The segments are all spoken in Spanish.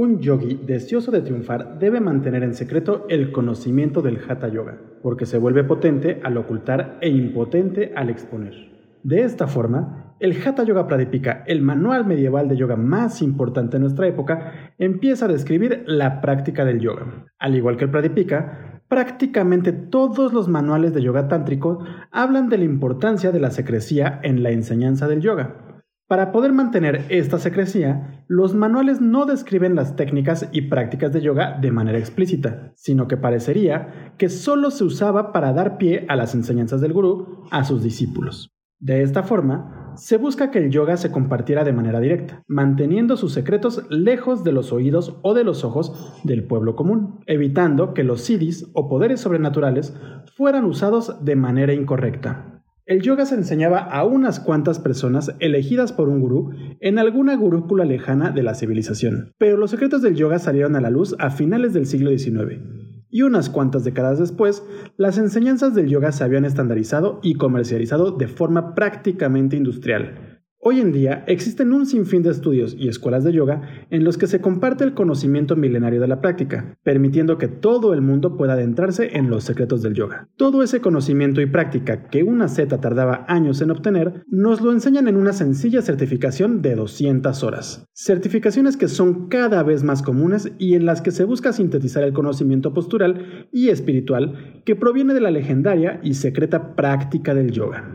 Un yogi deseoso de triunfar debe mantener en secreto el conocimiento del Hatha Yoga, porque se vuelve potente al ocultar e impotente al exponer. De esta forma, el Hatha Yoga Pradipika, el manual medieval de yoga más importante de nuestra época, empieza a describir la práctica del yoga. Al igual que el Pradipika, prácticamente todos los manuales de yoga tántrico hablan de la importancia de la secrecía en la enseñanza del yoga. Para poder mantener esta secrecía, los manuales no describen las técnicas y prácticas de yoga de manera explícita, sino que parecería que solo se usaba para dar pie a las enseñanzas del gurú a sus discípulos. De esta forma, se busca que el yoga se compartiera de manera directa, manteniendo sus secretos lejos de los oídos o de los ojos del pueblo común, evitando que los siddhis o poderes sobrenaturales fueran usados de manera incorrecta. El yoga se enseñaba a unas cuantas personas elegidas por un gurú en alguna gurúcula lejana de la civilización, pero los secretos del yoga salieron a la luz a finales del siglo XIX, y unas cuantas décadas después, las enseñanzas del yoga se habían estandarizado y comercializado de forma prácticamente industrial, Hoy en día existen un sinfín de estudios y escuelas de yoga en los que se comparte el conocimiento milenario de la práctica, permitiendo que todo el mundo pueda adentrarse en los secretos del yoga. Todo ese conocimiento y práctica que una zeta tardaba años en obtener, nos lo enseñan en una sencilla certificación de 200 horas. Certificaciones que son cada vez más comunes y en las que se busca sintetizar el conocimiento postural y espiritual que proviene de la legendaria y secreta práctica del yoga.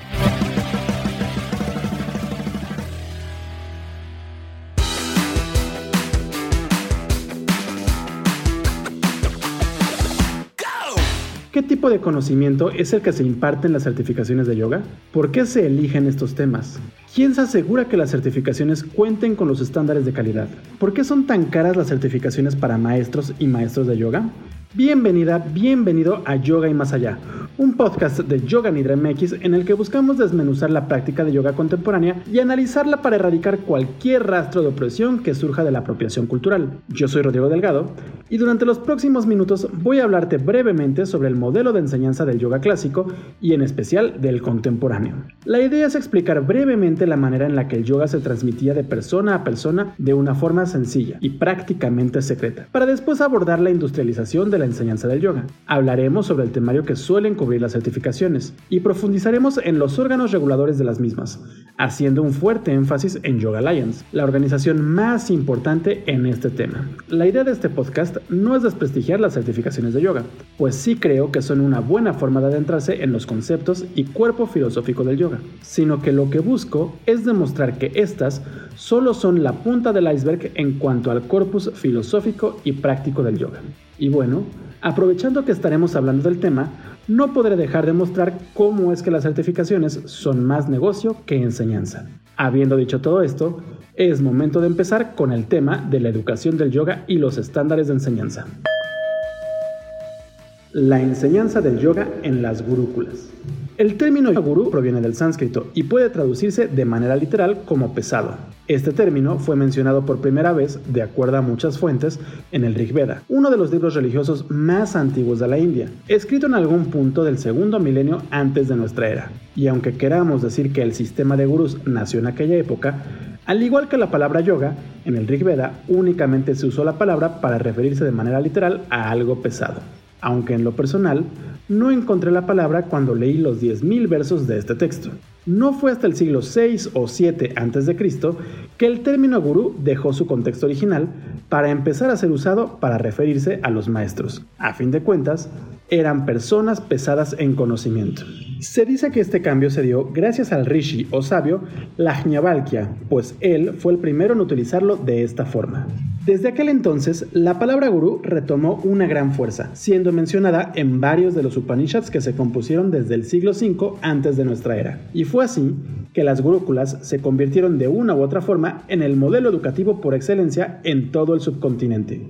De conocimiento es el que se imparte en las certificaciones de yoga? ¿Por qué se eligen estos temas? ¿Quién se asegura que las certificaciones cuenten con los estándares de calidad? ¿Por qué son tan caras las certificaciones para maestros y maestros de yoga? Bienvenida, bienvenido a Yoga y Más Allá, un podcast de Yoga Nidra MX en el que buscamos desmenuzar la práctica de yoga contemporánea y analizarla para erradicar cualquier rastro de opresión que surja de la apropiación cultural. Yo soy Rodrigo Delgado y durante los próximos minutos voy a hablarte brevemente sobre el modelo de enseñanza del yoga clásico y en especial del contemporáneo. La idea es explicar brevemente la manera en la que el yoga se transmitía de persona a persona de una forma sencilla y prácticamente secreta, para después abordar la industrialización de la enseñanza del yoga. Hablaremos sobre el temario que suelen cubrir las certificaciones y profundizaremos en los órganos reguladores de las mismas, haciendo un fuerte énfasis en Yoga Alliance, la organización más importante en este tema. La idea de este podcast no es desprestigiar las certificaciones de yoga, pues sí creo que son una buena forma de adentrarse en los conceptos y cuerpo filosófico del yoga, sino que lo que busco es demostrar que estas solo son la punta del iceberg en cuanto al corpus filosófico y práctico del yoga. Y bueno, aprovechando que estaremos hablando del tema, no podré dejar de mostrar cómo es que las certificaciones son más negocio que enseñanza. Habiendo dicho todo esto, es momento de empezar con el tema de la educación del yoga y los estándares de enseñanza. La enseñanza del yoga en las gurúculas. El término gurú proviene del sánscrito y puede traducirse de manera literal como pesado. Este término fue mencionado por primera vez, de acuerdo a muchas fuentes, en el Rig Veda, uno de los libros religiosos más antiguos de la India, escrito en algún punto del segundo milenio antes de nuestra era. Y aunque queramos decir que el sistema de gurús nació en aquella época, al igual que la palabra yoga, en el Rig Veda únicamente se usó la palabra para referirse de manera literal a algo pesado aunque en lo personal no encontré la palabra cuando leí los 10.000 versos de este texto. No fue hasta el siglo VI o VII a.C. que el término gurú dejó su contexto original para empezar a ser usado para referirse a los maestros. A fin de cuentas, eran personas pesadas en conocimiento. Se dice que este cambio se dio gracias al rishi o sabio Lajñavalkya, pues él fue el primero en utilizarlo de esta forma. Desde aquel entonces, la palabra gurú retomó una gran fuerza, siendo mencionada en varios de los Upanishads que se compusieron desde el siglo V antes de nuestra era. Y fue así que las gurúculas se convirtieron de una u otra forma en el modelo educativo por excelencia en todo el subcontinente.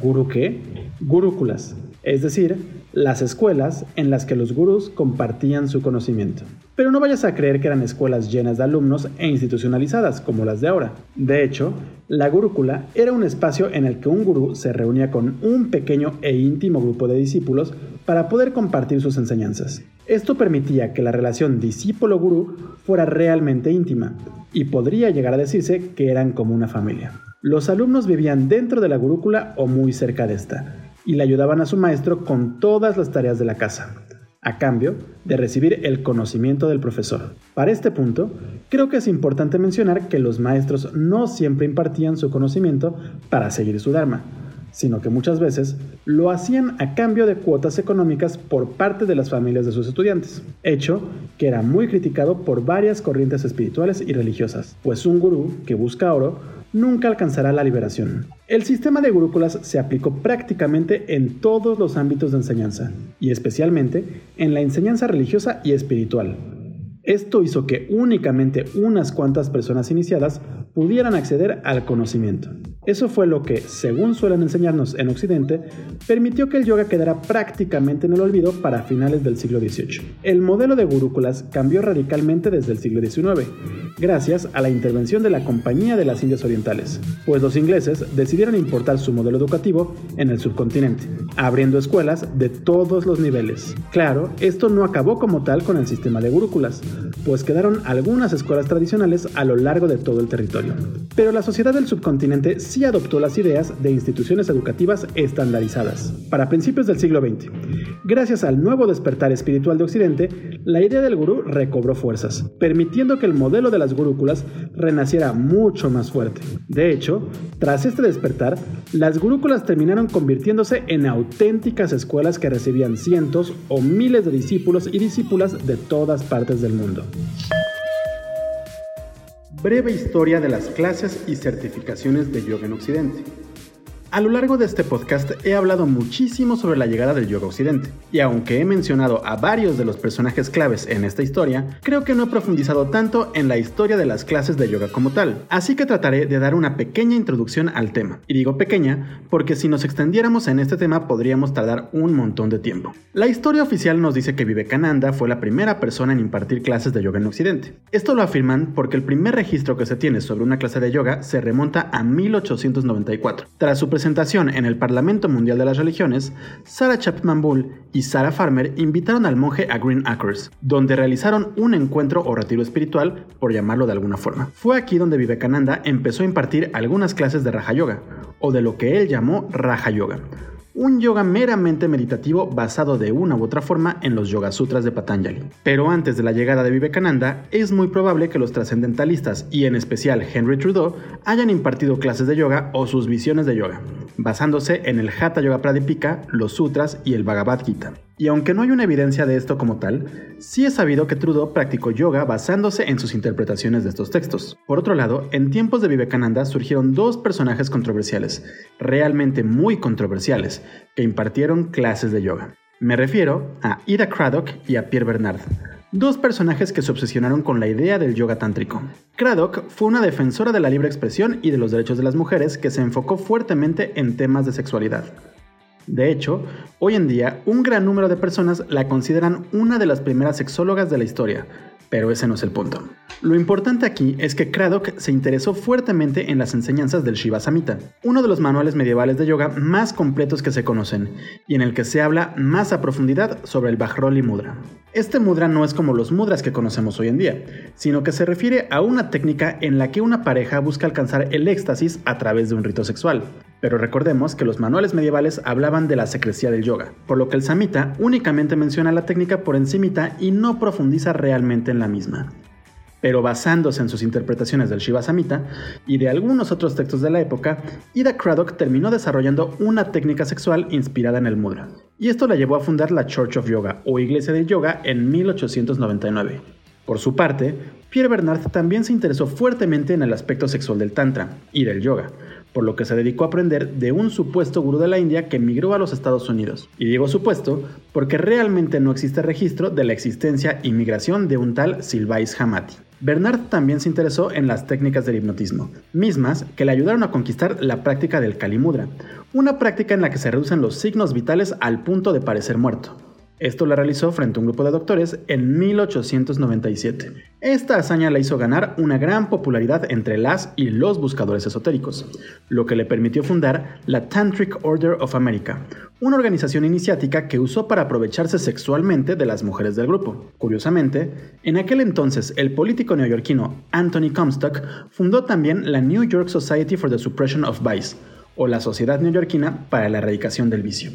¿Gurú qué? Gurúculas, es decir, las escuelas en las que los gurús compartían su conocimiento. Pero no vayas a creer que eran escuelas llenas de alumnos e institucionalizadas como las de ahora. De hecho, la gurúcula era un espacio en el que un gurú se reunía con un pequeño e íntimo grupo de discípulos para poder compartir sus enseñanzas. Esto permitía que la relación discípulo-gurú fuera realmente íntima y podría llegar a decirse que eran como una familia. Los alumnos vivían dentro de la gurúcula o muy cerca de esta, y le ayudaban a su maestro con todas las tareas de la casa, a cambio de recibir el conocimiento del profesor. Para este punto, creo que es importante mencionar que los maestros no siempre impartían su conocimiento para seguir su Dharma, sino que muchas veces lo hacían a cambio de cuotas económicas por parte de las familias de sus estudiantes, hecho que era muy criticado por varias corrientes espirituales y religiosas, pues un gurú que busca oro nunca alcanzará la liberación. El sistema de gurúculas se aplicó prácticamente en todos los ámbitos de enseñanza, y especialmente en la enseñanza religiosa y espiritual. Esto hizo que únicamente unas cuantas personas iniciadas pudieran acceder al conocimiento. Eso fue lo que, según suelen enseñarnos en Occidente, permitió que el yoga quedara prácticamente en el olvido para finales del siglo XVIII. El modelo de gurúculas cambió radicalmente desde el siglo XIX, gracias a la intervención de la Compañía de las Indias Orientales, pues los ingleses decidieron importar su modelo educativo en el subcontinente, abriendo escuelas de todos los niveles. Claro, esto no acabó como tal con el sistema de gurúculas, pues quedaron algunas escuelas tradicionales a lo largo de todo el territorio. Pero la sociedad del subcontinente sí adoptó las ideas de instituciones educativas estandarizadas. Para principios del siglo XX, gracias al nuevo despertar espiritual de Occidente, la idea del gurú recobró fuerzas, permitiendo que el modelo de las gurúculas renaciera mucho más fuerte. De hecho, tras este despertar, las gurúculas terminaron convirtiéndose en auténticas escuelas que recibían cientos o miles de discípulos y discípulas de todas partes del mundo. Breve historia de las clases y certificaciones de yoga en Occidente. A lo largo de este podcast he hablado muchísimo sobre la llegada del yoga occidente, y aunque he mencionado a varios de los personajes claves en esta historia, creo que no he profundizado tanto en la historia de las clases de yoga como tal, así que trataré de dar una pequeña introducción al tema. Y digo pequeña porque si nos extendiéramos en este tema podríamos tardar un montón de tiempo. La historia oficial nos dice que Vivekananda fue la primera persona en impartir clases de yoga en occidente. Esto lo afirman porque el primer registro que se tiene sobre una clase de yoga se remonta a 1894, tras su en el Parlamento Mundial de las Religiones, Sarah Chapman Bull y Sarah Farmer invitaron al monje a Green Acres, donde realizaron un encuentro o retiro espiritual, por llamarlo de alguna forma. Fue aquí donde Vivekananda empezó a impartir algunas clases de Raja Yoga, o de lo que él llamó Raja Yoga, un yoga meramente meditativo basado de una u otra forma en los Yoga Sutras de Patanjali. Pero antes de la llegada de Vivekananda, es muy probable que los trascendentalistas y en especial Henry Trudeau hayan impartido clases de yoga o sus visiones de yoga, basándose en el Hatha Yoga Pradipika, los Sutras y el Bhagavad Gita. Y aunque no hay una evidencia de esto como tal, sí es sabido que Trudeau practicó yoga basándose en sus interpretaciones de estos textos. Por otro lado, en tiempos de Vivekananda surgieron dos personajes controversiales, realmente muy controversiales, que impartieron clases de yoga. Me refiero a Ida Craddock y a Pierre Bernard, dos personajes que se obsesionaron con la idea del yoga tántrico. Craddock fue una defensora de la libre expresión y de los derechos de las mujeres que se enfocó fuertemente en temas de sexualidad. De hecho, hoy en día un gran número de personas la consideran una de las primeras sexólogas de la historia, pero ese no es el punto. Lo importante aquí es que Craddock se interesó fuertemente en las enseñanzas del Shiva Samhita, uno de los manuales medievales de yoga más completos que se conocen, y en el que se habla más a profundidad sobre el Bajroli Mudra. Este mudra no es como los mudras que conocemos hoy en día, sino que se refiere a una técnica en la que una pareja busca alcanzar el éxtasis a través de un rito sexual. Pero recordemos que los manuales medievales hablaban de la secrecía del yoga, por lo que el samita únicamente menciona la técnica por encimita y no profundiza realmente en misma. Pero basándose en sus interpretaciones del Shiva Samhita y de algunos otros textos de la época, Ida Craddock terminó desarrollando una técnica sexual inspirada en el mudra, y esto la llevó a fundar la Church of Yoga o Iglesia del Yoga en 1899. Por su parte, Pierre Bernard también se interesó fuertemente en el aspecto sexual del Tantra y del yoga, por lo que se dedicó a aprender de un supuesto gurú de la India que emigró a los Estados Unidos. Y digo supuesto porque realmente no existe registro de la existencia y migración de un tal Silvais Hamati. Bernard también se interesó en las técnicas del hipnotismo, mismas que le ayudaron a conquistar la práctica del Kalimudra, una práctica en la que se reducen los signos vitales al punto de parecer muerto. Esto lo realizó frente a un grupo de doctores en 1897. Esta hazaña le hizo ganar una gran popularidad entre las y los buscadores esotéricos, lo que le permitió fundar la Tantric Order of America, una organización iniciática que usó para aprovecharse sexualmente de las mujeres del grupo. Curiosamente, en aquel entonces el político neoyorquino Anthony Comstock fundó también la New York Society for the Suppression of Vice, o la Sociedad Neoyorquina para la Erradicación del Vicio.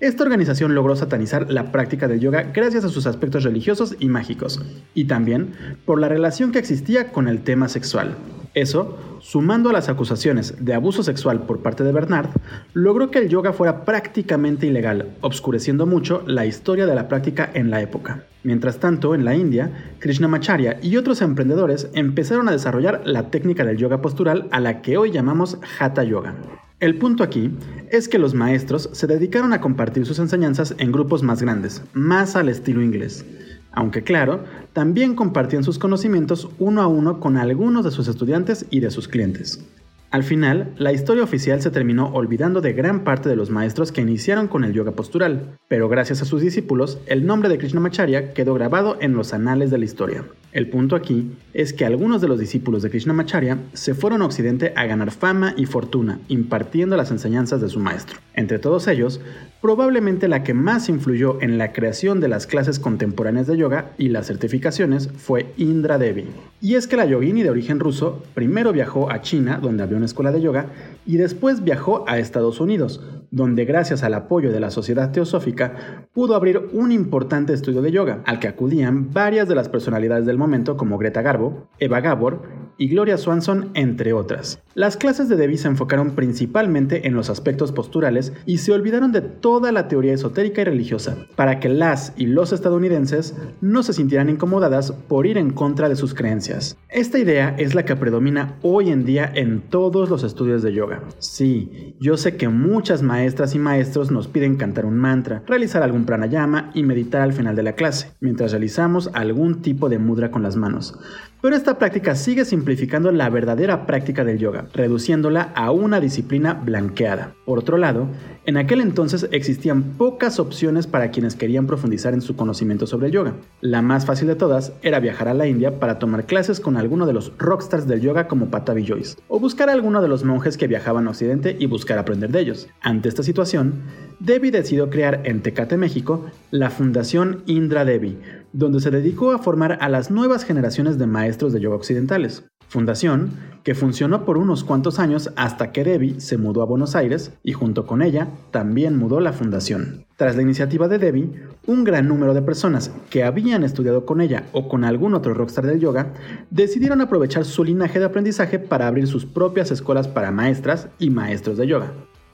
Esta organización logró satanizar la práctica del yoga gracias a sus aspectos religiosos y mágicos, y también por la relación que existía con el tema sexual. Eso, sumando a las acusaciones de abuso sexual por parte de Bernard, logró que el yoga fuera prácticamente ilegal, obscureciendo mucho la historia de la práctica en la época. Mientras tanto, en la India, Krishnamacharya y otros emprendedores empezaron a desarrollar la técnica del yoga postural a la que hoy llamamos Hatha Yoga. El punto aquí es que los maestros se dedicaron a compartir sus enseñanzas en grupos más grandes, más al estilo inglés. Aunque claro, también compartían sus conocimientos uno a uno con algunos de sus estudiantes y de sus clientes. Al final, la historia oficial se terminó olvidando de gran parte de los maestros que iniciaron con el yoga postural, pero gracias a sus discípulos, el nombre de Krishnamacharya quedó grabado en los anales de la historia. El punto aquí es que algunos de los discípulos de Krishnamacharya se fueron a Occidente a ganar fama y fortuna, impartiendo las enseñanzas de su maestro. Entre todos ellos, probablemente la que más influyó en la creación de las clases contemporáneas de yoga y las certificaciones fue Indra Devi. Y es que la yogini de origen ruso primero viajó a China, donde abrió una escuela de yoga, y después viajó a Estados Unidos, donde gracias al apoyo de la Sociedad Teosófica pudo abrir un importante estudio de yoga, al que acudían varias de las personalidades del momento como Greta Garbo, Eva Gabor y Gloria Swanson, entre otras. Las clases de Devi se enfocaron principalmente en los aspectos posturales y se olvidaron de toda la teoría esotérica y religiosa, para que las y los estadounidenses no se sintieran incomodadas por ir en contra de sus creencias. Esta idea es la que predomina hoy en día en todos los estudios de yoga. Sí, yo sé que muchas maestras y maestros nos piden cantar un mantra, realizar algún pranayama y meditar al final de la clase, mientras realizamos algún tipo de mudra con las manos. Pero esta práctica sigue simplificando la verdadera práctica del yoga, reduciéndola a una disciplina blanqueada. Por otro lado, en aquel entonces existían pocas opciones para quienes querían profundizar en su conocimiento sobre el yoga. La más fácil de todas era viajar a la India para tomar clases con alguno de los rockstars del yoga como Patavi Joyce, o buscar a alguno de los monjes que viajaban a Occidente y buscar aprender de ellos. Ante esta situación, Devi decidió crear en Tecate, México, la Fundación Indra Devi, donde se dedicó a formar a las nuevas generaciones de maestros de yoga occidentales. Fundación que funcionó por unos cuantos años hasta que Devi se mudó a Buenos Aires y junto con ella también mudó la fundación. Tras la iniciativa de Devi, un gran número de personas que habían estudiado con ella o con algún otro rockstar del yoga decidieron aprovechar su linaje de aprendizaje para abrir sus propias escuelas para maestras y maestros de yoga.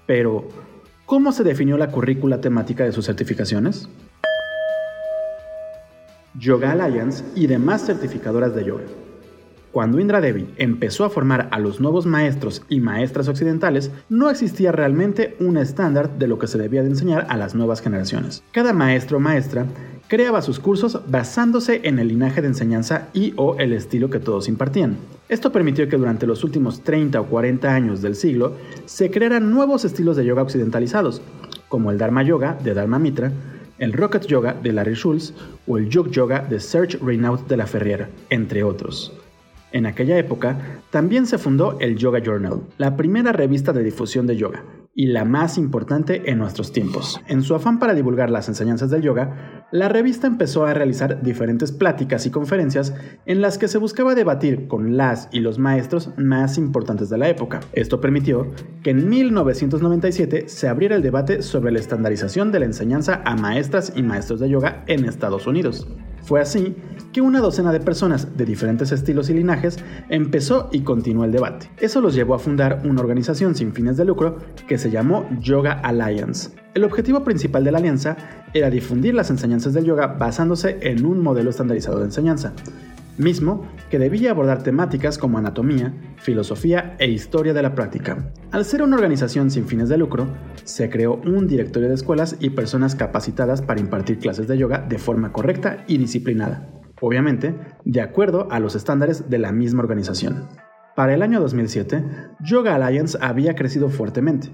Pero, ¿cómo se definió la currícula temática de sus certificaciones? Yoga Alliance y demás certificadoras de yoga. Cuando Indra Devi empezó a formar a los nuevos maestros y maestras occidentales, no existía realmente un estándar de lo que se debía de enseñar a las nuevas generaciones. Cada maestro o maestra creaba sus cursos basándose en el linaje de enseñanza y o el estilo que todos impartían. Esto permitió que durante los últimos 30 o 40 años del siglo se crearan nuevos estilos de yoga occidentalizados, como el Dharma Yoga de Dharma Mitra, el Rocket Yoga de Larry Schultz o el Yog Yoga de Serge Reynaud de la Ferriera, entre otros. En aquella época también se fundó el Yoga Journal, la primera revista de difusión de yoga, y la más importante en nuestros tiempos. En su afán para divulgar las enseñanzas del yoga, la revista empezó a realizar diferentes pláticas y conferencias en las que se buscaba debatir con las y los maestros más importantes de la época. Esto permitió que en 1997 se abriera el debate sobre la estandarización de la enseñanza a maestras y maestros de yoga en Estados Unidos. Fue así que una docena de personas de diferentes estilos y linajes empezó y continuó el debate. Eso los llevó a fundar una organización sin fines de lucro que se llamó Yoga Alliance. El objetivo principal de la alianza era difundir las enseñanzas del yoga basándose en un modelo estandarizado de enseñanza. Mismo que debía abordar temáticas como anatomía, filosofía e historia de la práctica. Al ser una organización sin fines de lucro, se creó un directorio de escuelas y personas capacitadas para impartir clases de yoga de forma correcta y disciplinada, obviamente de acuerdo a los estándares de la misma organización. Para el año 2007, Yoga Alliance había crecido fuertemente,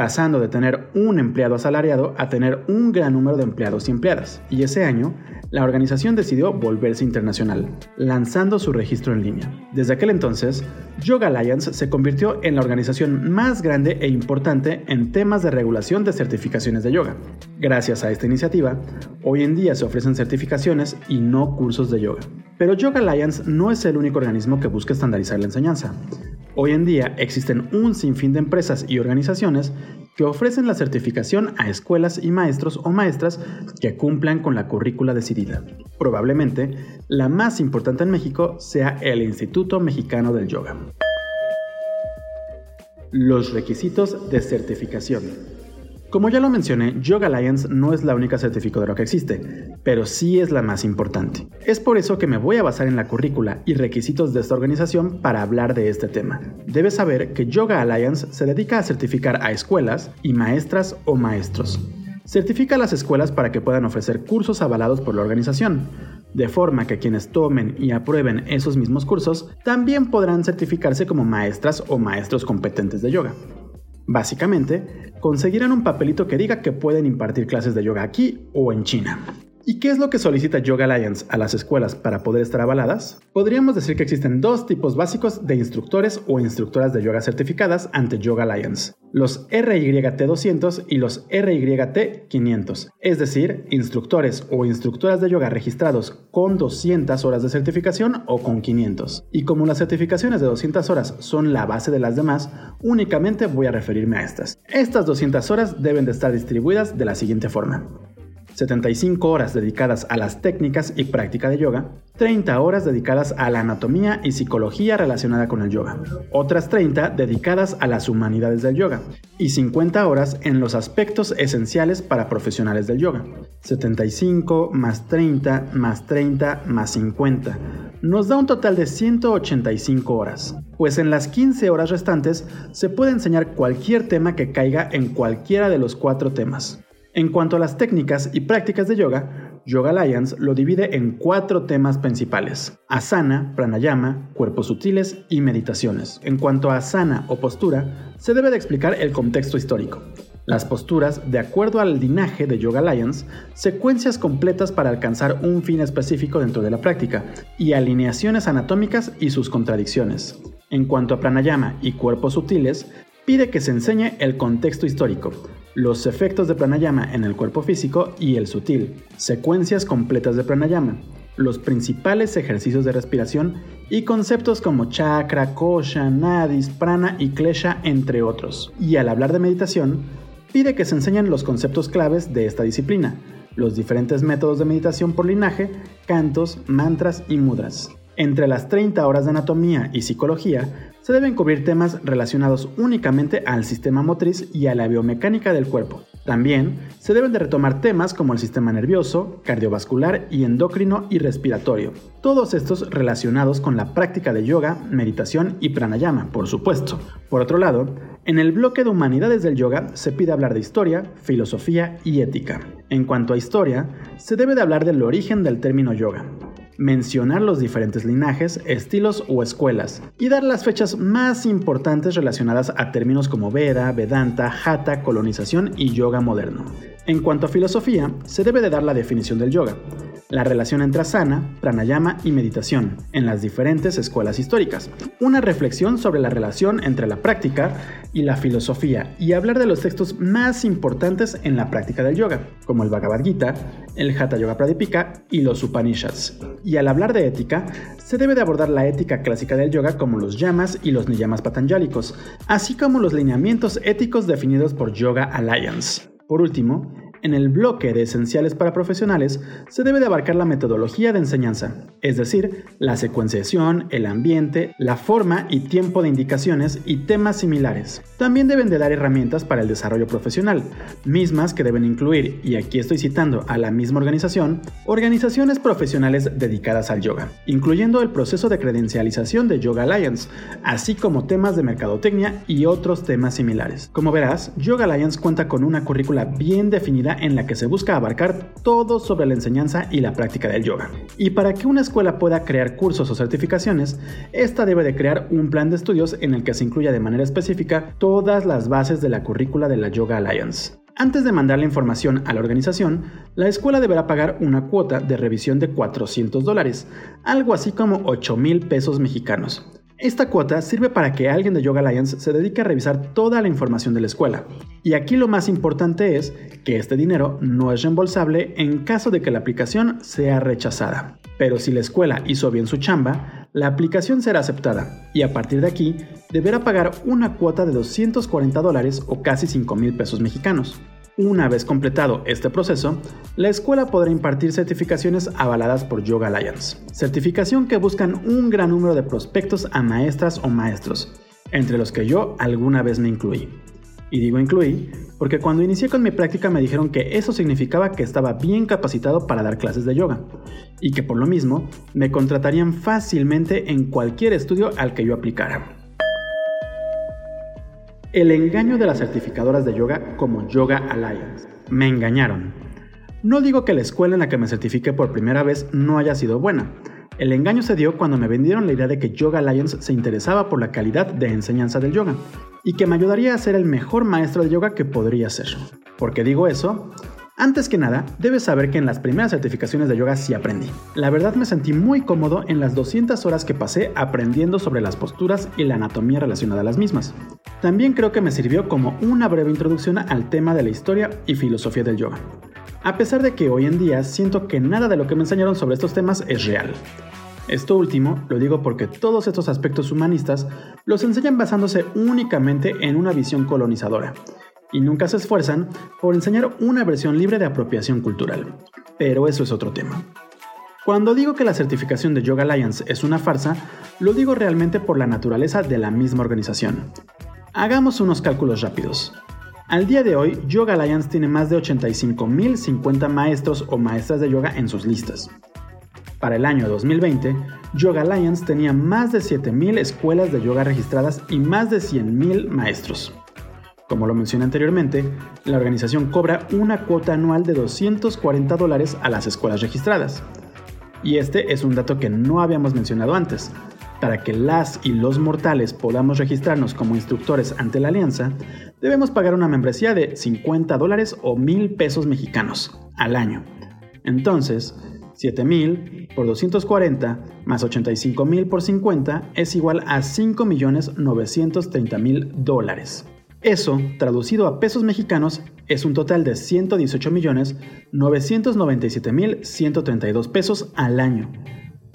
pasando de tener un empleado asalariado a tener un gran número de empleados y empleadas, y ese año la organización decidió volverse internacional, lanzando su registro en línea. Desde aquel entonces, Yoga Alliance se convirtió en la organización más grande e importante en temas de regulación de certificaciones de yoga. Gracias a esta iniciativa, hoy en día se ofrecen certificaciones y no cursos de yoga. Pero Yoga Alliance no es el único organismo que busca estandarizar la enseñanza. Hoy en día existen un sinfín de empresas y organizaciones que ofrecen la certificación a escuelas y maestros o maestras que cumplan con la currícula decidida. Probablemente la más importante en México sea el Instituto Mexicano del Yoga. Los requisitos de certificación. Como ya lo mencioné, Yoga Alliance no es la única certificadora que existe, pero sí es la más importante. Es por eso que me voy a basar en la currícula y requisitos de esta organización para hablar de este tema. Debes saber que Yoga Alliance se dedica a certificar a escuelas y maestras o maestros. Certifica a las escuelas para que puedan ofrecer cursos avalados por la organización, de forma que quienes tomen y aprueben esos mismos cursos también podrán certificarse como maestras o maestros competentes de yoga. Básicamente, conseguirán un papelito que diga que pueden impartir clases de yoga aquí o en China. ¿Y qué es lo que solicita Yoga Alliance a las escuelas para poder estar avaladas? Podríamos decir que existen dos tipos básicos de instructores o instructoras de yoga certificadas ante Yoga Alliance, los RYT200 y los RYT500, es decir, instructores o instructoras de yoga registrados con 200 horas de certificación o con 500. Y como las certificaciones de 200 horas son la base de las demás, únicamente voy a referirme a estas. Estas 200 horas deben de estar distribuidas de la siguiente forma. 75 horas dedicadas a las técnicas y práctica de yoga, 30 horas dedicadas a la anatomía y psicología relacionada con el yoga, otras 30 dedicadas a las humanidades del yoga y 50 horas en los aspectos esenciales para profesionales del yoga. 75 más 30 más 30 más 50 nos da un total de 185 horas, pues en las 15 horas restantes se puede enseñar cualquier tema que caiga en cualquiera de los cuatro temas. En cuanto a las técnicas y prácticas de yoga, Yoga Alliance lo divide en cuatro temas principales: asana, pranayama, cuerpos sutiles y meditaciones. En cuanto a asana o postura, se debe de explicar el contexto histórico. Las posturas, de acuerdo al linaje de Yoga Alliance, secuencias completas para alcanzar un fin específico dentro de la práctica, y alineaciones anatómicas y sus contradicciones. En cuanto a pranayama y cuerpos sutiles, pide que se enseñe el contexto histórico, los efectos de pranayama en el cuerpo físico y el sutil, secuencias completas de pranayama, los principales ejercicios de respiración y conceptos como chakra, kosha, nadis, prana y klesha, entre otros. Y al hablar de meditación, pide que se enseñen los conceptos claves de esta disciplina, los diferentes métodos de meditación por linaje, cantos, mantras y mudras. Entre las 30 horas de anatomía y psicología, se deben cubrir temas relacionados únicamente al sistema motriz y a la biomecánica del cuerpo. También se deben de retomar temas como el sistema nervioso, cardiovascular y endocrino y respiratorio, todos estos relacionados con la práctica de yoga, meditación y pranayama, por supuesto. Por otro lado, en el bloque de humanidades del yoga se pide hablar de historia, filosofía y ética. En cuanto a historia, se debe de hablar del origen del término yoga, mencionar los diferentes linajes, estilos o escuelas y dar las fechas más importantes relacionadas a términos como Veda, Vedanta, Hatha, colonización y yoga moderno. En cuanto a filosofía, se debe de dar la definición del yoga, la relación entre asana, pranayama y meditación en las diferentes escuelas históricas, una reflexión sobre la relación entre la práctica y la filosofía y hablar de los textos más importantes en la práctica del yoga, como el Bhagavad Gita, el Hatha Yoga Pradipika y los Upanishads. Y al hablar de ética, se debe de abordar la ética clásica del yoga como los yamas y los niyamas patanjálicos, así como los lineamientos éticos definidos por Yoga Alliance. Por último, En el bloque de esenciales para profesionales se debe de abarcar la metodología de enseñanza, es decir, la secuenciación, el ambiente, la forma y tiempo de indicaciones y temas similares. También deben de dar herramientas para el desarrollo profesional, mismas que deben incluir, y aquí estoy citando a la misma organización, organizaciones profesionales dedicadas al yoga, incluyendo el proceso de credencialización de Yoga Alliance, así como temas de mercadotecnia y otros temas similares. Como verás, Yoga Alliance cuenta con una currícula bien definida en la que se busca abarcar todo sobre la enseñanza y la práctica del yoga. Y para que una escuela pueda crear cursos o certificaciones, esta debe de crear un plan de estudios en el que se incluya de manera específica todas las bases de la currícula de la Yoga Alliance. Antes de mandar la información a la organización, la escuela deberá pagar una cuota de revisión de 400 dólares, algo así como 8 mil pesos mexicanos. Esta cuota sirve para que alguien de Yoga Alliance se dedique a revisar toda la información de la escuela. Y aquí lo más importante es que este dinero no es reembolsable en caso de que la aplicación sea rechazada. Pero si la escuela hizo bien su chamba, la aplicación será aceptada y a partir de aquí deberá pagar una cuota de 240 dólares o casi 5 mil pesos mexicanos. Una vez completado este proceso, la escuela podrá impartir certificaciones avaladas por Yoga Alliance, certificación que buscan un gran número de prospectos a maestras o maestros, entre los que yo alguna vez me incluí. Y digo incluí porque cuando inicié con mi práctica me dijeron que eso significaba que estaba bien capacitado para dar clases de yoga, y que por lo mismo me contratarían fácilmente en cualquier estudio al que yo aplicara. El engaño de las certificadoras de yoga como Yoga Alliance. Me engañaron. No digo que la escuela en la que me certifiqué por primera vez no haya sido buena. El engaño se dio cuando me vendieron la idea de que Yoga Alliance se interesaba por la calidad de enseñanza del yoga y que me ayudaría a ser el mejor maestro de yoga que podría ser. ¿Por qué digo eso? Antes que nada, debes saber que en las primeras certificaciones de yoga sí aprendí. La verdad me sentí muy cómodo en las 200 horas que pasé aprendiendo sobre las posturas y la anatomía relacionada a las mismas. También creo que me sirvió como una breve introducción al tema de la historia y filosofía del yoga. A pesar de que hoy en día siento que nada de lo que me enseñaron sobre estos temas es real. Esto último lo digo porque todos estos aspectos humanistas los enseñan basándose únicamente en una visión colonizadora, y nunca se esfuerzan por enseñar una versión libre de apropiación cultural. Pero eso es otro tema. Cuando digo que la certificación de Yoga Alliance es una farsa, lo digo realmente por la naturaleza de la misma organización. Hagamos unos cálculos rápidos. Al día de hoy, Yoga Alliance tiene más de 85.050 maestros o maestras de yoga en sus listas. Para el año 2020, Yoga Alliance tenía más de 7.000 escuelas de yoga registradas y más de 100.000 maestros. Como lo mencioné anteriormente, la organización cobra una cuota anual de 240 dólares a las escuelas registradas. Y este es un dato que no habíamos mencionado antes. Para que las y los mortales podamos registrarnos como instructores ante la alianza, debemos pagar una membresía de 50 dólares o 1000 pesos mexicanos al año. Entonces, 7000 por 240 más 85000 por 50 es igual a 5.930.000 dólares. Eso, traducido a pesos mexicanos, es un total de 118.997.132 pesos al año.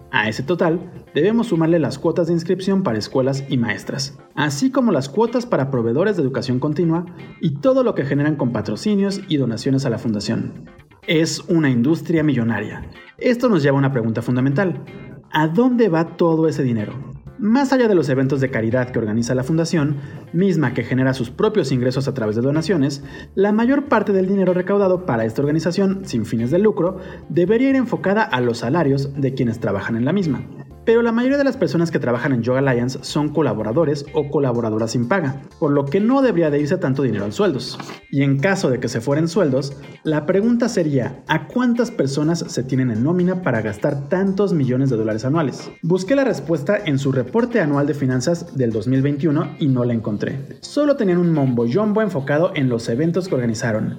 A ese total debemos sumarle las cuotas de inscripción para escuelas y maestras, así como las cuotas para proveedores de educación continua y todo lo que generan con patrocinios y donaciones a la fundación. Es una industria millonaria. Esto nos lleva a una pregunta fundamental. ¿A dónde va todo ese dinero? Más allá de los eventos de caridad que organiza la Fundación, misma que genera sus propios ingresos a través de donaciones, la mayor parte del dinero recaudado para esta organización sin fines de lucro debería ir enfocada a los salarios de quienes trabajan en la misma pero la mayoría de las personas que trabajan en Yoga Alliance son colaboradores o colaboradoras sin paga, por lo que no debería de irse tanto dinero en sueldos. Y en caso de que se fueran sueldos, la pregunta sería, ¿a cuántas personas se tienen en nómina para gastar tantos millones de dólares anuales? Busqué la respuesta en su reporte anual de finanzas del 2021 y no la encontré. Solo tenían un mombo jumbo enfocado en los eventos que organizaron.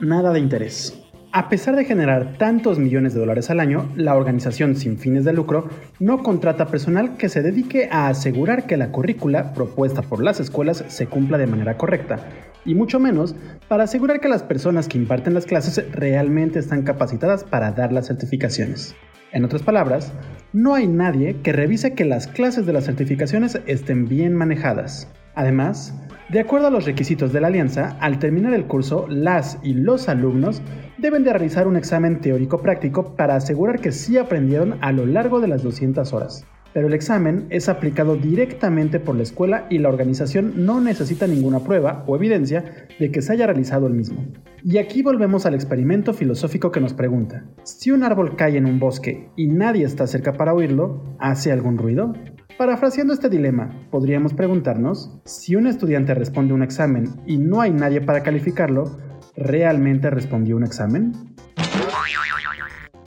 Nada de interés. A pesar de generar tantos millones de dólares al año, la organización sin fines de lucro no contrata personal que se dedique a asegurar que la currícula propuesta por las escuelas se cumpla de manera correcta, y mucho menos para asegurar que las personas que imparten las clases realmente están capacitadas para dar las certificaciones. En otras palabras, no hay nadie que revise que las clases de las certificaciones estén bien manejadas. Además, De acuerdo a los requisitos de la alianza, al terminar el curso, las y los alumnos deben de realizar un examen teórico práctico para asegurar que sí aprendieron a lo largo de las 200 horas pero el examen es aplicado directamente por la escuela y la organización no necesita ninguna prueba o evidencia de que se haya realizado el mismo. Y aquí volvemos al experimento filosófico que nos pregunta, si un árbol cae en un bosque y nadie está cerca para oírlo, ¿hace algún ruido? Parafraseando este dilema, podríamos preguntarnos, si un estudiante responde un examen y no hay nadie para calificarlo, ¿realmente respondió un examen?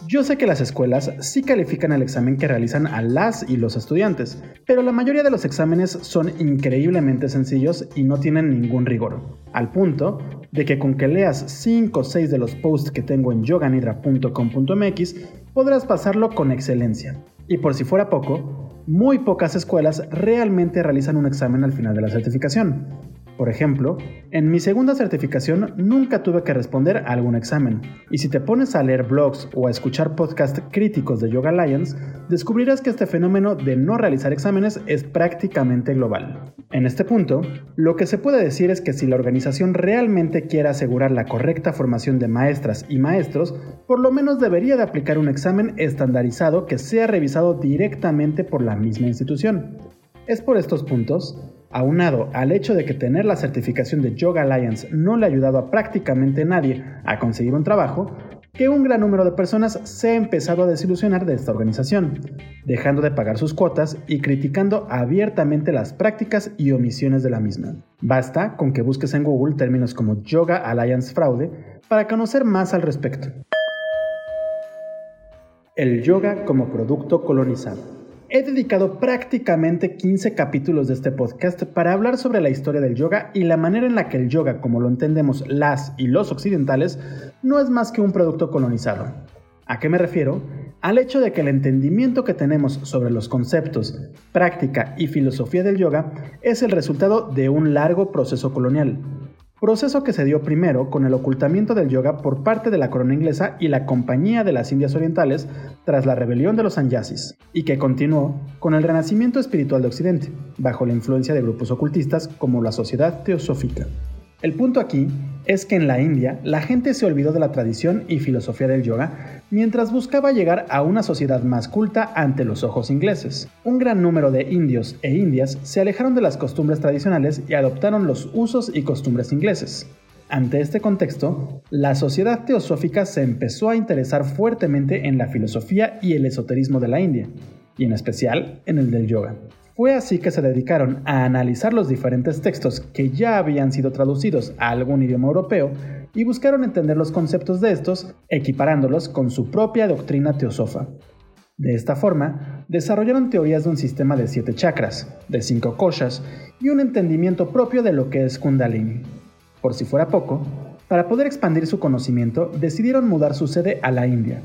Yo sé que las escuelas sí califican el examen que realizan a las y los estudiantes, pero la mayoría de los exámenes son increíblemente sencillos y no tienen ningún rigor, al punto de que con que leas 5 o 6 de los posts que tengo en yoganidra.com.mx podrás pasarlo con excelencia. Y por si fuera poco, muy pocas escuelas realmente realizan un examen al final de la certificación. Por ejemplo, en mi segunda certificación nunca tuve que responder a algún examen, y si te pones a leer blogs o a escuchar podcasts críticos de Yoga Alliance, descubrirás que este fenómeno de no realizar exámenes es prácticamente global. En este punto, lo que se puede decir es que si la organización realmente quiere asegurar la correcta formación de maestras y maestros, por lo menos debería de aplicar un examen estandarizado que sea revisado directamente por la misma institución. Es por estos puntos aunado al hecho de que tener la certificación de Yoga Alliance no le ha ayudado a prácticamente nadie a conseguir un trabajo, que un gran número de personas se ha empezado a desilusionar de esta organización, dejando de pagar sus cuotas y criticando abiertamente las prácticas y omisiones de la misma. Basta con que busques en Google términos como Yoga Alliance Fraude para conocer más al respecto. El yoga como producto colonizado. He dedicado prácticamente 15 capítulos de este podcast para hablar sobre la historia del yoga y la manera en la que el yoga, como lo entendemos las y los occidentales, no es más que un producto colonizado. ¿A qué me refiero? Al hecho de que el entendimiento que tenemos sobre los conceptos, práctica y filosofía del yoga es el resultado de un largo proceso colonial, proceso que se dio primero con el ocultamiento del yoga por parte de la corona inglesa y la Compañía de las Indias Orientales tras la rebelión de los Sanyasis, y que continuó con el renacimiento espiritual de Occidente, bajo la influencia de grupos ocultistas como la Sociedad Teosófica. El punto aquí es que en la India la gente se olvidó de la tradición y filosofía del yoga mientras buscaba llegar a una sociedad más culta ante los ojos ingleses. Un gran número de indios e indias se alejaron de las costumbres tradicionales y adoptaron los usos y costumbres ingleses. Ante este contexto, la sociedad teosófica se empezó a interesar fuertemente en la filosofía y el esoterismo de la India, y en especial en el del yoga. Fue así que se dedicaron a analizar los diferentes textos que ya habían sido traducidos a algún idioma europeo y buscaron entender los conceptos de estos, equiparándolos con su propia doctrina teosofa. De esta forma, desarrollaron teorías de un sistema de siete chakras, de cinco koshas y un entendimiento propio de lo que es Kundalini. Por si fuera poco, para poder expandir su conocimiento, decidieron mudar su sede a la India,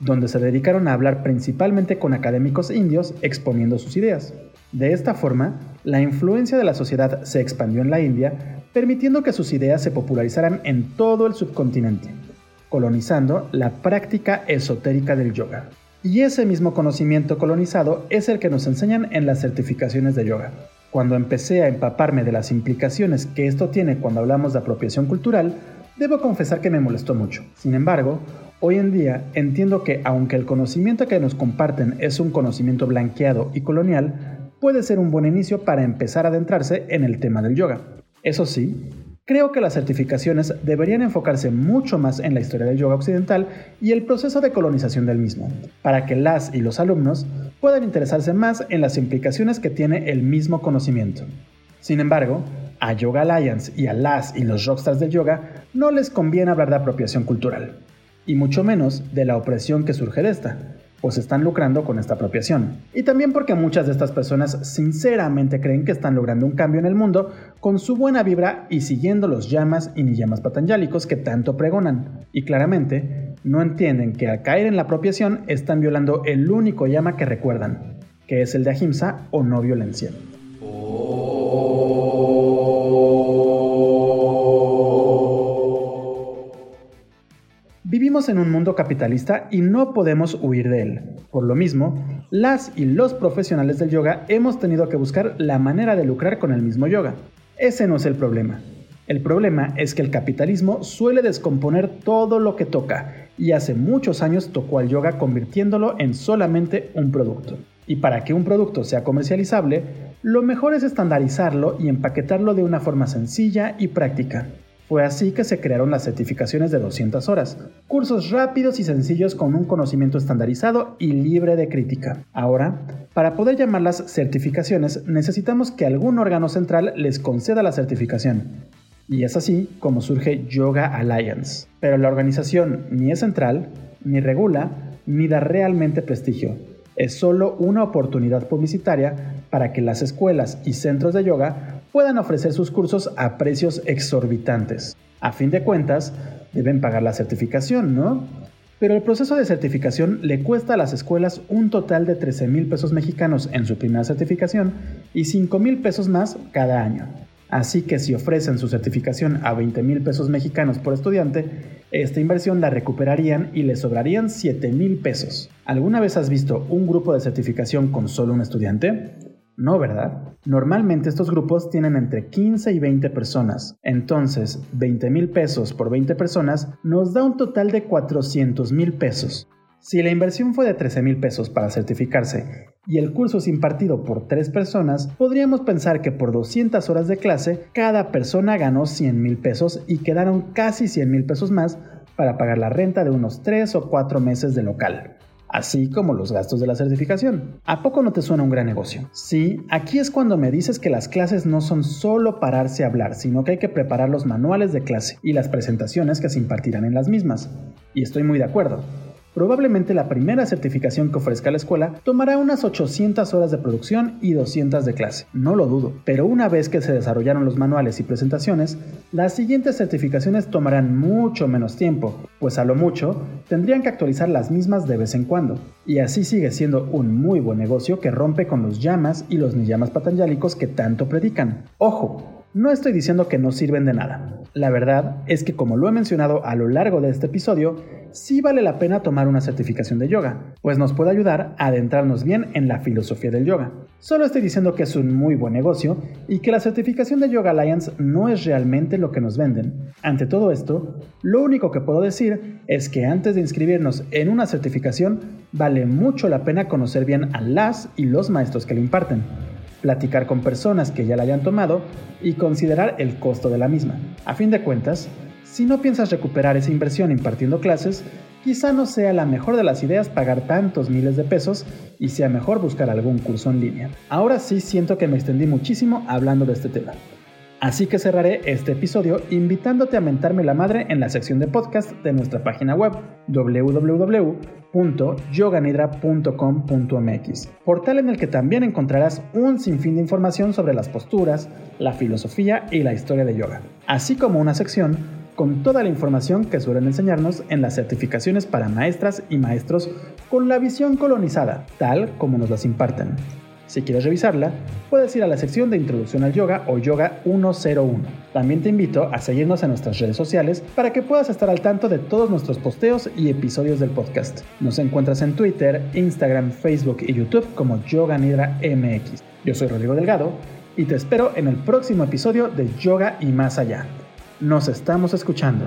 donde se dedicaron a hablar principalmente con académicos indios exponiendo sus ideas. De esta forma, la influencia de la sociedad se expandió en la India, permitiendo que sus ideas se popularizaran en todo el subcontinente, colonizando la práctica esotérica del yoga. Y ese mismo conocimiento colonizado es el que nos enseñan en las certificaciones de yoga. Cuando empecé a empaparme de las implicaciones que esto tiene cuando hablamos de apropiación cultural, debo confesar que me molestó mucho. Sin embargo, Hoy en día entiendo que aunque el conocimiento que nos comparten es un conocimiento blanqueado y colonial, puede ser un buen inicio para empezar a adentrarse en el tema del yoga. Eso sí, creo que las certificaciones deberían enfocarse mucho más en la historia del yoga occidental y el proceso de colonización del mismo, para que las y los alumnos puedan interesarse más en las implicaciones que tiene el mismo conocimiento. Sin embargo, a Yoga Alliance y a las y los rockstars del yoga no les conviene hablar de apropiación cultural y mucho menos de la opresión que surge de esta, pues están lucrando con esta apropiación. Y también porque muchas de estas personas sinceramente creen que están logrando un cambio en el mundo con su buena vibra y siguiendo los llamas y ni llamas patanjálicos que tanto pregonan. Y claramente no entienden que al caer en la apropiación están violando el único llama que recuerdan, que es el de ahimsa o no violencia. Vivimos en un mundo capitalista y no podemos huir de él. Por lo mismo, las y los profesionales del yoga hemos tenido que buscar la manera de lucrar con el mismo yoga. Ese no es el problema. El problema es que el capitalismo suele descomponer todo lo que toca y hace muchos años tocó al yoga convirtiéndolo en solamente un producto. Y para que un producto sea comercializable, lo mejor es estandarizarlo y empaquetarlo de una forma sencilla y práctica. Fue así que se crearon las certificaciones de 200 horas, cursos rápidos y sencillos con un conocimiento estandarizado y libre de crítica. Ahora, para poder llamarlas certificaciones, necesitamos que algún órgano central les conceda la certificación. Y es así como surge Yoga Alliance. Pero la organización ni es central, ni regula, ni da realmente prestigio. Es solo una oportunidad publicitaria para que las escuelas y centros de yoga puedan ofrecer sus cursos a precios exorbitantes. A fin de cuentas, deben pagar la certificación, ¿no? Pero el proceso de certificación le cuesta a las escuelas un total de 13 mil pesos mexicanos en su primera certificación y 5 mil pesos más cada año. Así que si ofrecen su certificación a 20 mil pesos mexicanos por estudiante, esta inversión la recuperarían y le sobrarían 7 mil pesos. ¿Alguna vez has visto un grupo de certificación con solo un estudiante? No, ¿verdad? Normalmente estos grupos tienen entre 15 y 20 personas. Entonces, 20 mil pesos por 20 personas nos da un total de 400 mil pesos. Si la inversión fue de 13 mil pesos para certificarse y el curso es impartido por tres personas, podríamos pensar que por 200 horas de clase, cada persona ganó 100 mil pesos y quedaron casi 100 mil pesos más para pagar la renta de unos 3 o 4 meses de local así como los gastos de la certificación. ¿A poco no te suena un gran negocio? Sí, aquí es cuando me dices que las clases no son solo pararse a hablar, sino que hay que preparar los manuales de clase y las presentaciones que se impartirán en las mismas. Y estoy muy de acuerdo. Probablemente la primera certificación que ofrezca la escuela tomará unas 800 horas de producción y 200 de clase, no lo dudo, pero una vez que se desarrollaron los manuales y presentaciones, las siguientes certificaciones tomarán mucho menos tiempo, pues a lo mucho tendrían que actualizar las mismas de vez en cuando, y así sigue siendo un muy buen negocio que rompe con los llamas y los niyamas patanjálicos que tanto predican. Ojo, no estoy diciendo que no sirven de nada. La verdad es que como lo he mencionado a lo largo de este episodio, sí vale la pena tomar una certificación de yoga, pues nos puede ayudar a adentrarnos bien en la filosofía del yoga. Solo estoy diciendo que es un muy buen negocio y que la certificación de Yoga Alliance no es realmente lo que nos venden. Ante todo esto, lo único que puedo decir es que antes de inscribirnos en una certificación, vale mucho la pena conocer bien a las y los maestros que la imparten platicar con personas que ya la hayan tomado y considerar el costo de la misma. A fin de cuentas, si no piensas recuperar esa inversión impartiendo clases, quizá no sea la mejor de las ideas pagar tantos miles de pesos y sea mejor buscar algún curso en línea. Ahora sí siento que me extendí muchísimo hablando de este tema. Así que cerraré este episodio invitándote a mentarme la madre en la sección de podcast de nuestra página web www.yoganidra.com.mx, portal en el que también encontrarás un sinfín de información sobre las posturas, la filosofía y la historia de yoga, así como una sección con toda la información que suelen enseñarnos en las certificaciones para maestras y maestros con la visión colonizada, tal como nos las imparten. Si quieres revisarla, puedes ir a la sección de Introducción al Yoga o Yoga 101. También te invito a seguirnos en nuestras redes sociales para que puedas estar al tanto de todos nuestros posteos y episodios del podcast. Nos encuentras en Twitter, Instagram, Facebook y YouTube como Yoga Nidra MX. Yo soy Rodrigo Delgado y te espero en el próximo episodio de Yoga y Más Allá. Nos estamos escuchando.